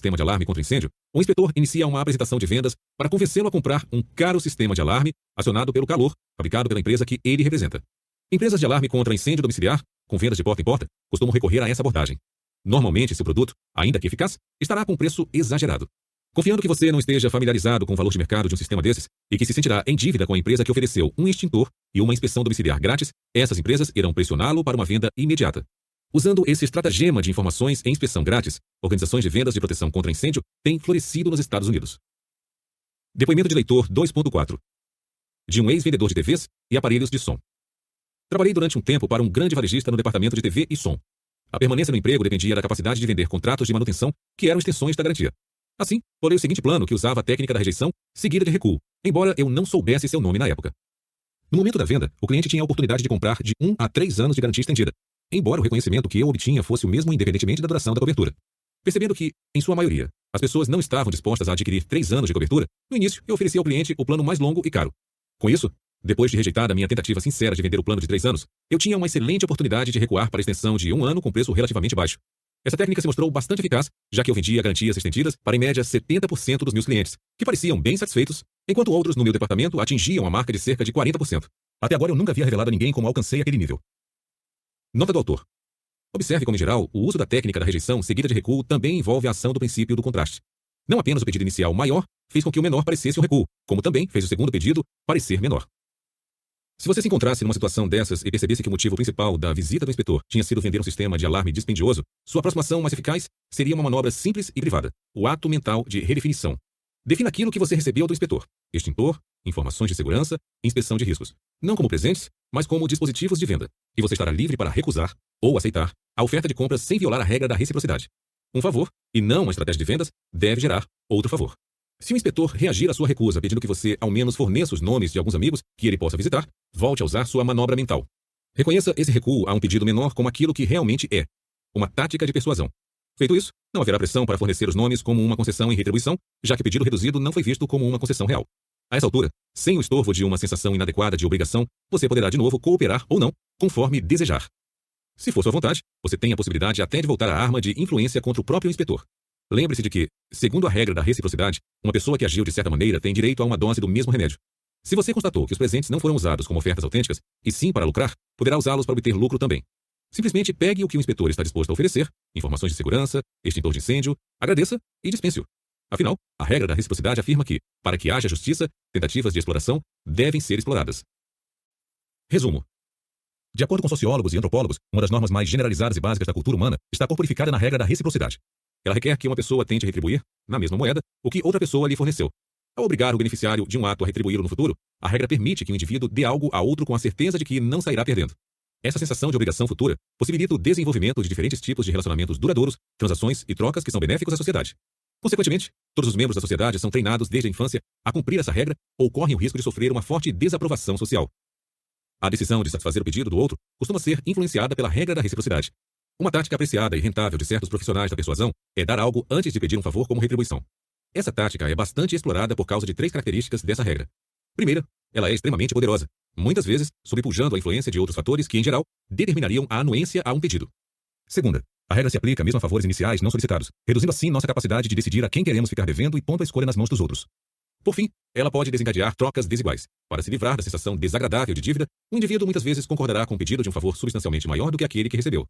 sistema de alarme contra incêndio, o inspetor inicia uma apresentação de vendas para convencê-lo a comprar um caro sistema de alarme acionado pelo calor, fabricado pela empresa que ele representa. Empresas de alarme contra incêndio domiciliar, com vendas de porta em porta, costumam recorrer a essa abordagem. Normalmente, seu produto, ainda que eficaz, estará com preço exagerado. Confiando que você não esteja familiarizado com o valor de mercado de um sistema desses e que se sentirá em dívida com a empresa que ofereceu um extintor e uma inspeção domiciliar grátis, essas empresas irão pressioná-lo para uma venda imediata. Usando esse estratagema de informações e inspeção grátis, organizações de vendas de proteção contra incêndio têm florescido nos Estados Unidos. Depoimento de leitor 2.4 De um ex-vendedor de TVs e aparelhos de som. Trabalhei durante um tempo para um grande varejista no departamento de TV e som. A permanência no emprego dependia da capacidade de vender contratos de manutenção que eram extensões da garantia. Assim, bolei o seguinte plano que usava a técnica da rejeição seguida de recuo, embora eu não soubesse seu nome na época. No momento da venda, o cliente tinha a oportunidade de comprar de 1 a 3 anos de garantia estendida, embora o reconhecimento que eu obtinha fosse o mesmo independentemente da duração da cobertura. Percebendo que, em sua maioria, as pessoas não estavam dispostas a adquirir três anos de cobertura, no início eu ofereci ao cliente o plano mais longo e caro. Com isso, depois de rejeitada a minha tentativa sincera de vender o plano de três anos, eu tinha uma excelente oportunidade de recuar para a extensão de um ano com preço relativamente baixo. Essa técnica se mostrou bastante eficaz, já que eu vendia garantias estendidas para em média 70% dos meus clientes, que pareciam bem satisfeitos, enquanto outros no meu departamento atingiam a marca de cerca de 40%. Até agora eu nunca havia revelado a ninguém como alcancei aquele nível. Nota do autor. Observe como, em geral, o uso da técnica da rejeição seguida de recuo também envolve a ação do princípio do contraste. Não apenas o pedido inicial maior fez com que o menor parecesse um recuo, como também fez o segundo pedido parecer menor. Se você se encontrasse numa situação dessas e percebesse que o motivo principal da visita do inspetor tinha sido vender um sistema de alarme dispendioso, sua aproximação mais eficaz seria uma manobra simples e privada, o ato mental de redefinição. Defina aquilo que você recebeu do inspetor: extintor, informações de segurança inspeção de riscos. Não como presentes, mas como dispositivos de venda. E você estará livre para recusar ou aceitar a oferta de compras sem violar a regra da reciprocidade. Um favor, e não uma estratégia de vendas, deve gerar outro favor. Se o inspetor reagir à sua recusa pedindo que você ao menos forneça os nomes de alguns amigos que ele possa visitar, volte a usar sua manobra mental. Reconheça esse recuo a um pedido menor como aquilo que realmente é uma tática de persuasão. Feito isso, não haverá pressão para fornecer os nomes como uma concessão em retribuição, já que o pedido reduzido não foi visto como uma concessão real. A essa altura, sem o estorvo de uma sensação inadequada de obrigação, você poderá de novo cooperar ou não, conforme desejar. Se for sua vontade, você tem a possibilidade até de voltar à arma de influência contra o próprio inspetor. Lembre-se de que, segundo a regra da reciprocidade, uma pessoa que agiu de certa maneira tem direito a uma dose do mesmo remédio. Se você constatou que os presentes não foram usados como ofertas autênticas, e sim para lucrar, poderá usá-los para obter lucro também. Simplesmente pegue o que o inspetor está disposto a oferecer, informações de segurança, extintor de incêndio, agradeça e dispense-o. Afinal, a regra da reciprocidade afirma que, para que haja justiça, tentativas de exploração devem ser exploradas. Resumo. De acordo com sociólogos e antropólogos, uma das normas mais generalizadas e básicas da cultura humana está corporificada na regra da reciprocidade. Ela requer que uma pessoa tente retribuir, na mesma moeda, o que outra pessoa lhe forneceu. Ao obrigar o beneficiário de um ato a retribuí-lo no futuro, a regra permite que o indivíduo dê algo a outro com a certeza de que não sairá perdendo. Essa sensação de obrigação futura possibilita o desenvolvimento de diferentes tipos de relacionamentos duradouros, transações e trocas que são benéficos à sociedade. Consequentemente, todos os membros da sociedade são treinados desde a infância a cumprir essa regra ou correm o risco de sofrer uma forte desaprovação social. A decisão de satisfazer o pedido do outro costuma ser influenciada pela regra da reciprocidade. Uma tática apreciada e rentável de certos profissionais da persuasão é dar algo antes de pedir um favor como retribuição. Essa tática é bastante explorada por causa de três características dessa regra. Primeira, ela é extremamente poderosa, muitas vezes sobrepujando a influência de outros fatores que, em geral, determinariam a anuência a um pedido. Segunda, a regra se aplica mesmo a favores iniciais não solicitados, reduzindo assim nossa capacidade de decidir a quem queremos ficar devendo e pondo a escolha nas mãos dos outros. Por fim, ela pode desencadear trocas desiguais. Para se livrar da sensação desagradável de dívida, o indivíduo muitas vezes concordará com o pedido de um favor substancialmente maior do que aquele que recebeu.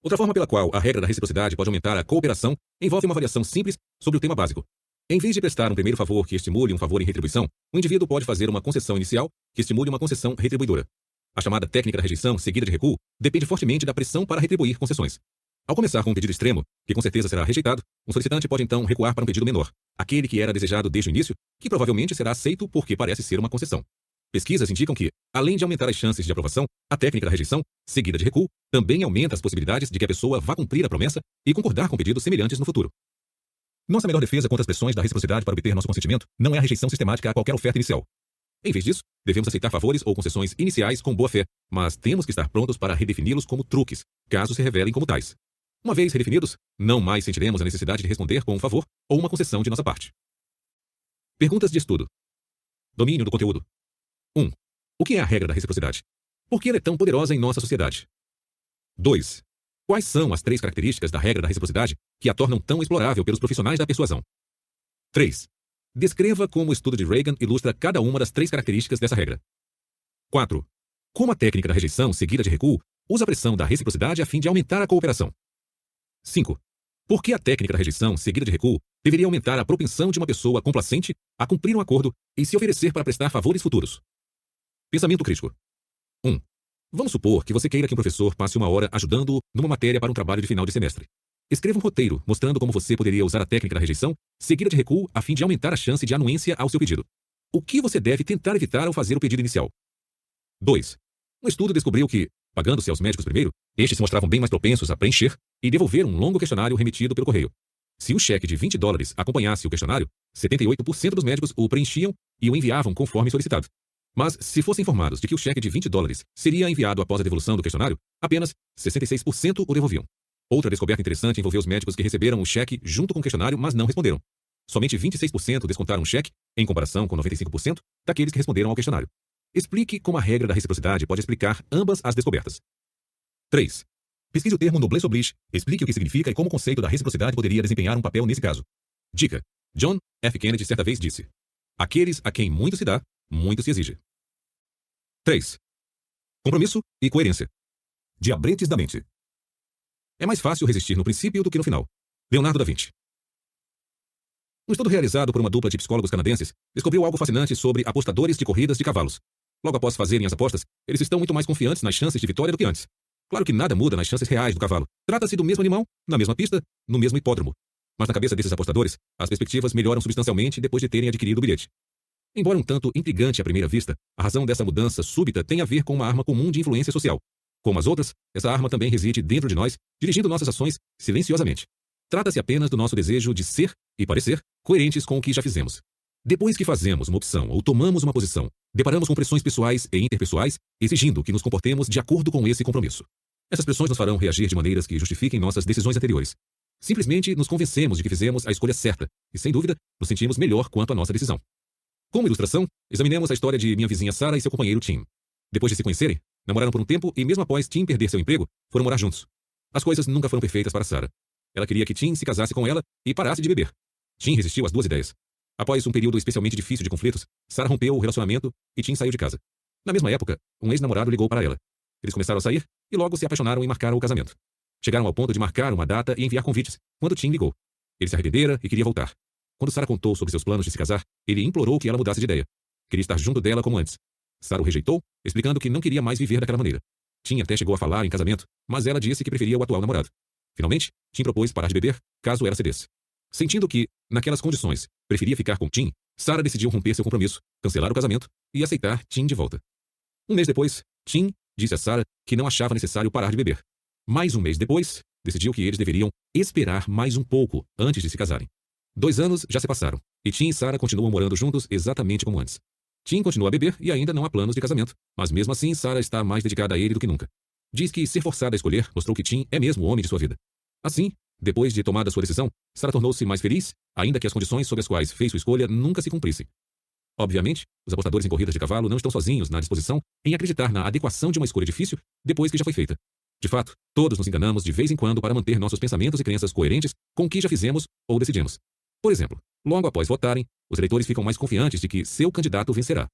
Outra forma pela qual a regra da reciprocidade pode aumentar a cooperação envolve uma variação simples sobre o tema básico. Em vez de prestar um primeiro favor que estimule um favor em retribuição, o indivíduo pode fazer uma concessão inicial que estimule uma concessão retribuidora. A chamada técnica da rejeição, seguida de recuo, depende fortemente da pressão para retribuir concessões. Ao começar com um pedido extremo, que com certeza será rejeitado, um solicitante pode então recuar para um pedido menor, aquele que era desejado desde o início, que provavelmente será aceito porque parece ser uma concessão. Pesquisas indicam que, além de aumentar as chances de aprovação, a técnica da rejeição, seguida de recuo, também aumenta as possibilidades de que a pessoa vá cumprir a promessa e concordar com pedidos semelhantes no futuro. Nossa melhor defesa contra as pressões da reciprocidade para obter nosso consentimento não é a rejeição sistemática a qualquer oferta inicial. Em vez disso, devemos aceitar favores ou concessões iniciais com boa fé, mas temos que estar prontos para redefini-los como truques, caso se revelem como tais. Uma vez redefinidos, não mais sentiremos a necessidade de responder com um favor ou uma concessão de nossa parte. Perguntas de estudo. Domínio do conteúdo. 1. O que é a regra da reciprocidade? Por que ela é tão poderosa em nossa sociedade? 2. Quais são as três características da regra da reciprocidade que a tornam tão explorável pelos profissionais da persuasão. 3. Descreva como o estudo de Reagan ilustra cada uma das três características dessa regra. 4. Como a técnica da rejeição seguida de recuo usa a pressão da reciprocidade a fim de aumentar a cooperação. 5. Por que a técnica da rejeição seguida de recuo deveria aumentar a propensão de uma pessoa complacente a cumprir um acordo e se oferecer para prestar favores futuros? Pensamento crítico. 1. Vamos supor que você queira que um professor passe uma hora ajudando-o numa matéria para um trabalho de final de semestre. Escreva um roteiro mostrando como você poderia usar a técnica da rejeição seguida de recuo a fim de aumentar a chance de anuência ao seu pedido. O que você deve tentar evitar ao fazer o pedido inicial? 2. Um estudo descobriu que, pagando-se aos médicos primeiro, estes se mostravam bem mais propensos a preencher e devolver um longo questionário remetido pelo correio. Se o cheque de 20 dólares acompanhasse o questionário, 78% dos médicos o preenchiam e o enviavam conforme solicitado. Mas, se fossem informados de que o cheque de 20 dólares seria enviado após a devolução do questionário, apenas 66% o devolviam. Outra descoberta interessante envolveu os médicos que receberam o cheque junto com o questionário, mas não responderam. Somente 26% descontaram o cheque, em comparação com 95% daqueles que responderam ao questionário. Explique como a regra da reciprocidade pode explicar ambas as descobertas. 3. Pesquise o termo noblesse oblige, explique o que significa e como o conceito da reciprocidade poderia desempenhar um papel nesse caso. Dica. John F. Kennedy certa vez disse: Aqueles a quem muito se dá, muito se exige. 3. Compromisso e coerência. Diabretes da mente. É mais fácil resistir no princípio do que no final. Leonardo da Vinci. Um estudo realizado por uma dupla de psicólogos canadenses descobriu algo fascinante sobre apostadores de corridas de cavalos. Logo após fazerem as apostas, eles estão muito mais confiantes nas chances de vitória do que antes. Claro que nada muda nas chances reais do cavalo. Trata-se do mesmo animal, na mesma pista, no mesmo hipódromo. Mas na cabeça desses apostadores, as perspectivas melhoram substancialmente depois de terem adquirido o bilhete. Embora um tanto intrigante à primeira vista, a razão dessa mudança súbita tem a ver com uma arma comum de influência social. Como as outras, essa arma também reside dentro de nós, dirigindo nossas ações silenciosamente. Trata-se apenas do nosso desejo de ser e parecer coerentes com o que já fizemos. Depois que fazemos uma opção ou tomamos uma posição, deparamos com pressões pessoais e interpessoais exigindo que nos comportemos de acordo com esse compromisso. Essas pressões nos farão reagir de maneiras que justifiquem nossas decisões anteriores. Simplesmente nos convencemos de que fizemos a escolha certa e, sem dúvida, nos sentimos melhor quanto à nossa decisão. Como ilustração, examinemos a história de minha vizinha Sarah e seu companheiro Tim. Depois de se conhecerem, namoraram por um tempo e, mesmo após Tim perder seu emprego, foram morar juntos. As coisas nunca foram perfeitas para Sarah. Ela queria que Tim se casasse com ela e parasse de beber. Tim resistiu às duas ideias. Após um período especialmente difícil de conflitos, Sarah rompeu o relacionamento e Tim saiu de casa. Na mesma época, um ex-namorado ligou para ela. Eles começaram a sair e logo se apaixonaram e marcaram o casamento. Chegaram ao ponto de marcar uma data e enviar convites, quando Tim ligou. Ele se arrependera e queria voltar. Quando Sarah contou sobre seus planos de se casar, ele implorou que ela mudasse de ideia. Queria estar junto dela como antes. Sarah o rejeitou, explicando que não queria mais viver daquela maneira. Tim até chegou a falar em casamento, mas ela disse que preferia o atual namorado. Finalmente, Tim propôs parar de beber, caso ela cedesse. Sentindo que, naquelas condições, preferia ficar com Tim, Sarah decidiu romper seu compromisso, cancelar o casamento e aceitar Tim de volta. Um mês depois, Tim disse a Sarah que não achava necessário parar de beber. Mais um mês depois, decidiu que eles deveriam esperar mais um pouco antes de se casarem. Dois anos já se passaram, e Tim e Sarah continuam morando juntos exatamente como antes. Tim continua a beber e ainda não há planos de casamento, mas mesmo assim Sarah está mais dedicada a ele do que nunca. Diz que ser forçada a escolher mostrou que Tim é mesmo o homem de sua vida. Assim, depois de tomada sua decisão, Sarah tornou-se mais feliz, ainda que as condições sob as quais fez sua escolha nunca se cumprissem. Obviamente, os apostadores em corridas de cavalo não estão sozinhos na disposição em acreditar na adequação de uma escolha difícil depois que já foi feita. De fato, todos nos enganamos de vez em quando para manter nossos pensamentos e crenças coerentes com o que já fizemos ou decidimos. Por exemplo, logo após votarem, os eleitores ficam mais confiantes de que seu candidato vencerá.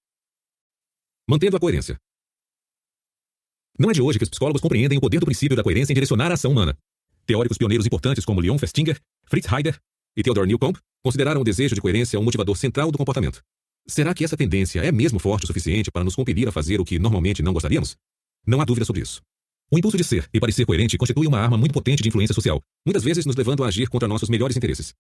Mantendo a coerência. Não é de hoje que os psicólogos compreendem o poder do princípio da coerência em direcionar a ação humana. Teóricos pioneiros importantes como Leon Festinger, Fritz Heider e Theodor Newcomb consideraram o desejo de coerência um motivador central do comportamento. Será que essa tendência é mesmo forte o suficiente para nos compelir a fazer o que normalmente não gostaríamos? Não há dúvida sobre isso. O impulso de ser e parecer coerente constitui uma arma muito potente de influência social, muitas vezes nos levando a agir contra nossos melhores interesses.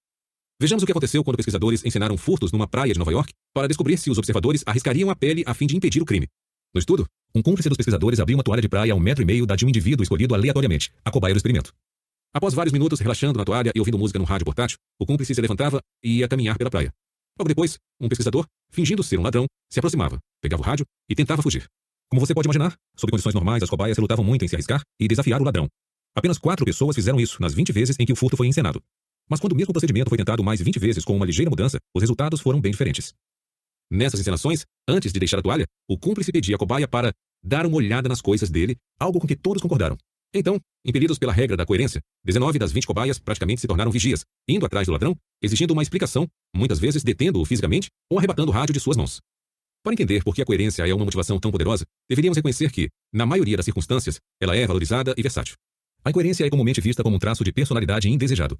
Vejamos o que aconteceu quando pesquisadores ensinaram furtos numa praia de Nova York para descobrir se os observadores arriscariam a pele a fim de impedir o crime. No estudo, um cúmplice dos pesquisadores abriu uma toalha de praia a um metro e meio da de um indivíduo escolhido aleatoriamente, a cobaia do experimento. Após vários minutos relaxando na toalha e ouvindo música no rádio portátil, o cúmplice se levantava e ia caminhar pela praia. Logo depois, um pesquisador, fingindo ser um ladrão, se aproximava, pegava o rádio e tentava fugir. Como você pode imaginar, sob condições normais, as cobaias relutavam muito em se arriscar e desafiar o ladrão. Apenas quatro pessoas fizeram isso nas 20 vezes em que o furto foi encenado. Mas quando o mesmo procedimento foi tentado mais 20 vezes com uma ligeira mudança, os resultados foram bem diferentes. Nessas encenações, antes de deixar a toalha, o cúmplice pedia à cobaia para dar uma olhada nas coisas dele, algo com que todos concordaram. Então, impelidos pela regra da coerência, 19 das 20 cobaias praticamente se tornaram vigias, indo atrás do ladrão, exigindo uma explicação, muitas vezes detendo-o fisicamente ou arrebatando o rádio de suas mãos. Para entender por que a coerência é uma motivação tão poderosa, deveríamos reconhecer que, na maioria das circunstâncias, ela é valorizada e versátil. A incoerência é comumente vista como um traço de personalidade indesejado.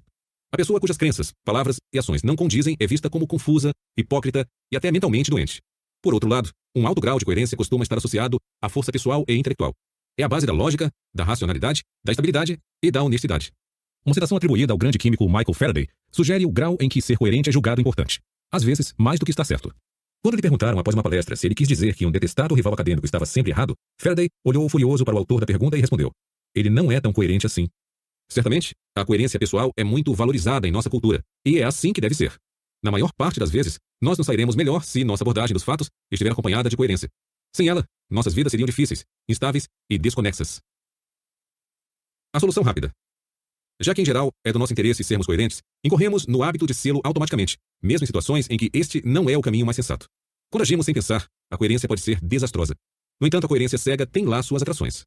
A pessoa cujas crenças, palavras e ações não condizem é vista como confusa, hipócrita e até mentalmente doente. Por outro lado, um alto grau de coerência costuma estar associado à força pessoal e intelectual. É a base da lógica, da racionalidade, da estabilidade e da honestidade. Uma citação atribuída ao grande químico Michael Faraday sugere o grau em que ser coerente é julgado importante, às vezes mais do que está certo. Quando lhe perguntaram após uma palestra se ele quis dizer que um detestado rival acadêmico estava sempre errado, Faraday olhou furioso para o autor da pergunta e respondeu: Ele não é tão coerente assim. Certamente, a coerência pessoal é muito valorizada em nossa cultura, e é assim que deve ser. Na maior parte das vezes, nós nos sairemos melhor se nossa abordagem dos fatos estiver acompanhada de coerência. Sem ela, nossas vidas seriam difíceis, instáveis e desconexas. A solução rápida. Já que, em geral, é do nosso interesse sermos coerentes, incorremos no hábito de sê-lo automaticamente, mesmo em situações em que este não é o caminho mais sensato. Quando agimos sem pensar, a coerência pode ser desastrosa. No entanto, a coerência cega tem lá suas atrações.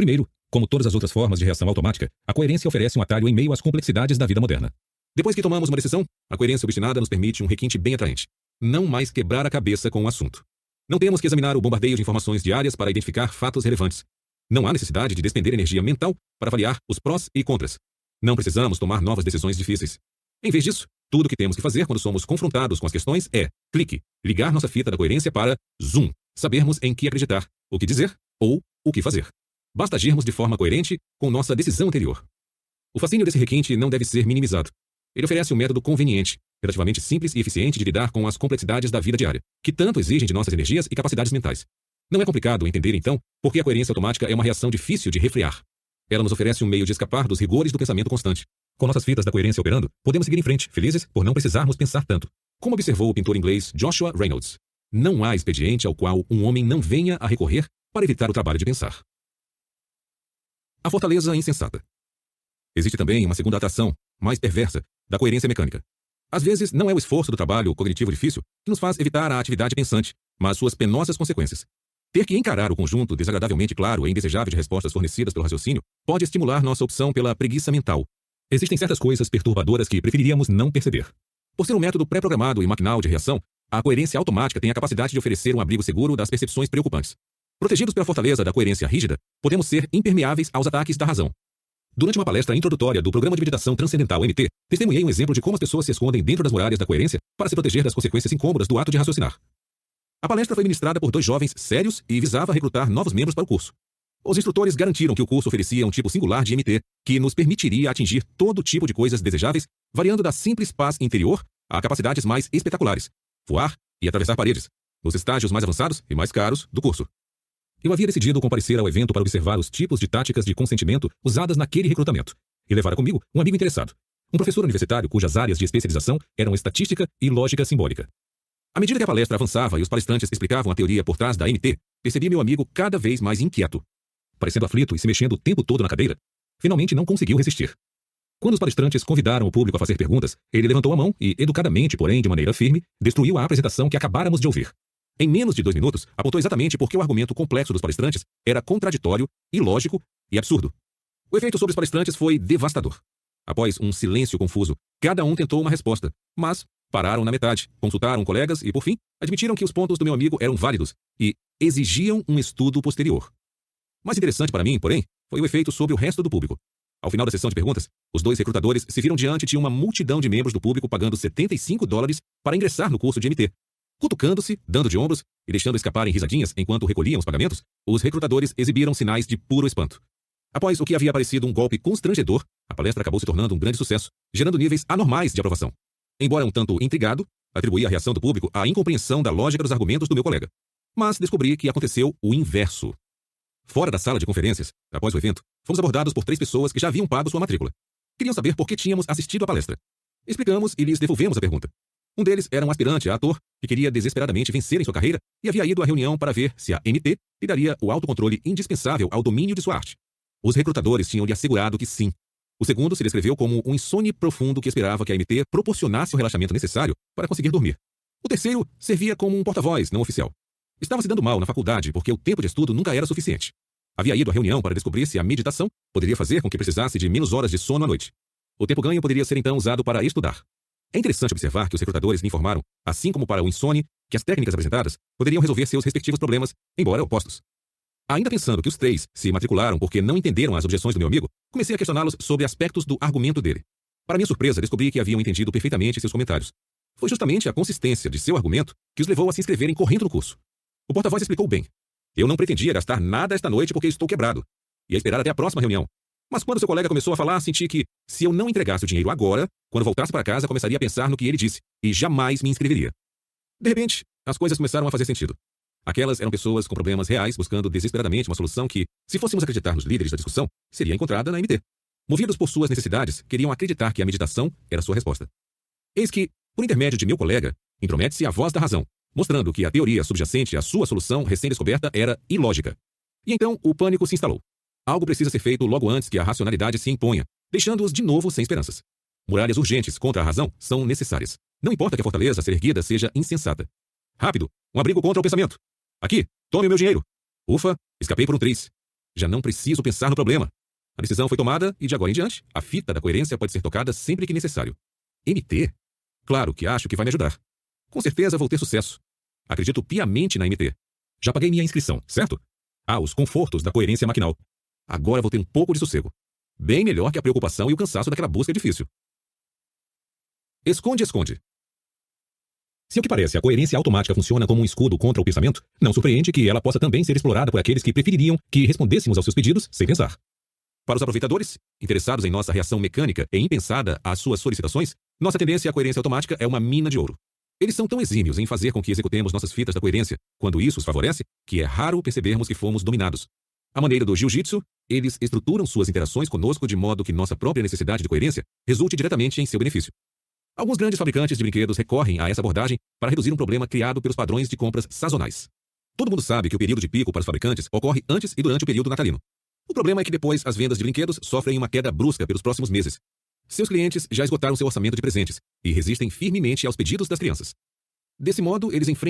Primeiro, como todas as outras formas de reação automática, a coerência oferece um atalho em meio às complexidades da vida moderna. Depois que tomamos uma decisão, a coerência obstinada nos permite um requinte bem atraente. Não mais quebrar a cabeça com o assunto. Não temos que examinar o bombardeio de informações diárias para identificar fatos relevantes. Não há necessidade de despender energia mental para avaliar os prós e contras. Não precisamos tomar novas decisões difíceis. Em vez disso, tudo o que temos que fazer quando somos confrontados com as questões é clique, ligar nossa fita da coerência para zoom, sabermos em que acreditar, o que dizer ou o que fazer. Basta agirmos de forma coerente com nossa decisão anterior. O fascínio desse requinte não deve ser minimizado. Ele oferece um método conveniente, relativamente simples e eficiente de lidar com as complexidades da vida diária, que tanto exigem de nossas energias e capacidades mentais. Não é complicado entender, então, por que a coerência automática é uma reação difícil de refrear. Ela nos oferece um meio de escapar dos rigores do pensamento constante. Com nossas fitas da coerência operando, podemos seguir em frente, felizes por não precisarmos pensar tanto. Como observou o pintor inglês Joshua Reynolds, não há expediente ao qual um homem não venha a recorrer para evitar o trabalho de pensar. A fortaleza insensata. Existe também uma segunda atração, mais perversa, da coerência mecânica. Às vezes, não é o esforço do trabalho cognitivo difícil que nos faz evitar a atividade pensante, mas suas penosas consequências. Ter que encarar o conjunto desagradavelmente claro e indesejável de respostas fornecidas pelo raciocínio pode estimular nossa opção pela preguiça mental. Existem certas coisas perturbadoras que preferiríamos não perceber. Por ser um método pré-programado e maquinal de reação, a coerência automática tem a capacidade de oferecer um abrigo seguro das percepções preocupantes. Protegidos pela fortaleza da coerência rígida, podemos ser impermeáveis aos ataques da razão. Durante uma palestra introdutória do Programa de Meditação Transcendental MT, testemunhei um exemplo de como as pessoas se escondem dentro das muralhas da coerência para se proteger das consequências incômodas do ato de raciocinar. A palestra foi ministrada por dois jovens sérios e visava recrutar novos membros para o curso. Os instrutores garantiram que o curso oferecia um tipo singular de MT que nos permitiria atingir todo tipo de coisas desejáveis, variando da simples paz interior a capacidades mais espetaculares, voar e atravessar paredes, nos estágios mais avançados e mais caros do curso. Eu havia decidido comparecer ao evento para observar os tipos de táticas de consentimento usadas naquele recrutamento e levar comigo um amigo interessado, um professor universitário cujas áreas de especialização eram estatística e lógica simbólica. À medida que a palestra avançava e os palestrantes explicavam a teoria por trás da MT, percebi meu amigo cada vez mais inquieto. Parecendo aflito e se mexendo o tempo todo na cadeira, finalmente não conseguiu resistir. Quando os palestrantes convidaram o público a fazer perguntas, ele levantou a mão e, educadamente, porém de maneira firme, destruiu a apresentação que acabáramos de ouvir. Em menos de dois minutos, apontou exatamente porque o argumento complexo dos palestrantes era contraditório, ilógico e absurdo. O efeito sobre os palestrantes foi devastador. Após um silêncio confuso, cada um tentou uma resposta, mas pararam na metade, consultaram colegas e, por fim, admitiram que os pontos do meu amigo eram válidos e exigiam um estudo posterior. Mais interessante para mim, porém, foi o efeito sobre o resto do público. Ao final da sessão de perguntas, os dois recrutadores se viram diante de uma multidão de membros do público pagando 75 dólares para ingressar no curso de MT. Cutucando-se, dando de ombros e deixando escaparem risadinhas enquanto recolhiam os pagamentos, os recrutadores exibiram sinais de puro espanto. Após o que havia parecido um golpe constrangedor, a palestra acabou se tornando um grande sucesso, gerando níveis anormais de aprovação. Embora um tanto intrigado, atribuí a reação do público à incompreensão da lógica dos argumentos do meu colega. Mas descobri que aconteceu o inverso. Fora da sala de conferências, após o evento, fomos abordados por três pessoas que já haviam pago sua matrícula. Queriam saber por que tínhamos assistido à palestra. Explicamos e lhes devolvemos a pergunta. Um deles era um aspirante a ator que queria desesperadamente vencer em sua carreira e havia ido à reunião para ver se a MT lhe daria o autocontrole indispensável ao domínio de sua arte. Os recrutadores tinham lhe assegurado que sim, o segundo se descreveu como um insônia profundo que esperava que a MT proporcionasse o relaxamento necessário para conseguir dormir. O terceiro servia como um porta-voz não oficial. Estava se dando mal na faculdade porque o tempo de estudo nunca era suficiente. havia ido à reunião para descobrir se a meditação poderia fazer com que precisasse de menos horas de sono à noite. O tempo ganho poderia ser então usado para estudar. É interessante observar que os recrutadores lhe informaram, assim como para o insone, que as técnicas apresentadas poderiam resolver seus respectivos problemas, embora opostos. Ainda pensando que os três se matricularam porque não entenderam as objeções do meu amigo, comecei a questioná-los sobre aspectos do argumento dele. Para minha surpresa, descobri que haviam entendido perfeitamente seus comentários. Foi justamente a consistência de seu argumento que os levou a se inscreverem correndo no curso. O porta-voz explicou bem. Eu não pretendia gastar nada esta noite porque estou quebrado. Ia esperar até a próxima reunião. Mas quando seu colega começou a falar, senti que, se eu não entregasse o dinheiro agora, quando voltasse para casa, começaria a pensar no que ele disse e jamais me inscreveria. De repente, as coisas começaram a fazer sentido. Aquelas eram pessoas com problemas reais buscando desesperadamente uma solução que, se fôssemos acreditar nos líderes da discussão, seria encontrada na MT. Movidos por suas necessidades, queriam acreditar que a meditação era sua resposta. Eis que, por intermédio de meu colega, intromete-se a voz da razão, mostrando que a teoria subjacente à sua solução recém-descoberta era ilógica. E então o pânico se instalou. Algo precisa ser feito logo antes que a racionalidade se imponha, deixando-os de novo sem esperanças. Muralhas urgentes contra a razão são necessárias. Não importa que a fortaleza a ser erguida seja insensata. Rápido, um abrigo contra o pensamento. Aqui, tome o meu dinheiro. Ufa, escapei por um triz. Já não preciso pensar no problema. A decisão foi tomada e de agora em diante, a fita da coerência pode ser tocada sempre que necessário. MT? Claro que acho que vai me ajudar. Com certeza vou ter sucesso. Acredito piamente na MT. Já paguei minha inscrição, certo? Há os confortos da coerência maquinal. Agora vou ter um pouco de sossego. Bem melhor que a preocupação e o cansaço daquela busca difícil. Esconde, esconde. Se o que parece a coerência automática funciona como um escudo contra o pensamento, não surpreende que ela possa também ser explorada por aqueles que prefeririam que respondêssemos aos seus pedidos sem pensar. Para os aproveitadores, interessados em nossa reação mecânica e impensada às suas solicitações, nossa tendência à coerência automática é uma mina de ouro. Eles são tão exímios em fazer com que executemos nossas fitas da coerência, quando isso os favorece, que é raro percebermos que fomos dominados. À maneira do jiu-jitsu, eles estruturam suas interações conosco de modo que nossa própria necessidade de coerência resulte diretamente em seu benefício. Alguns grandes fabricantes de brinquedos recorrem a essa abordagem para reduzir um problema criado pelos padrões de compras sazonais. Todo mundo sabe que o período de pico para os fabricantes ocorre antes e durante o período natalino. O problema é que depois as vendas de brinquedos sofrem uma queda brusca pelos próximos meses. Seus clientes já esgotaram seu orçamento de presentes e resistem firmemente aos pedidos das crianças. Desse modo, eles enfrentam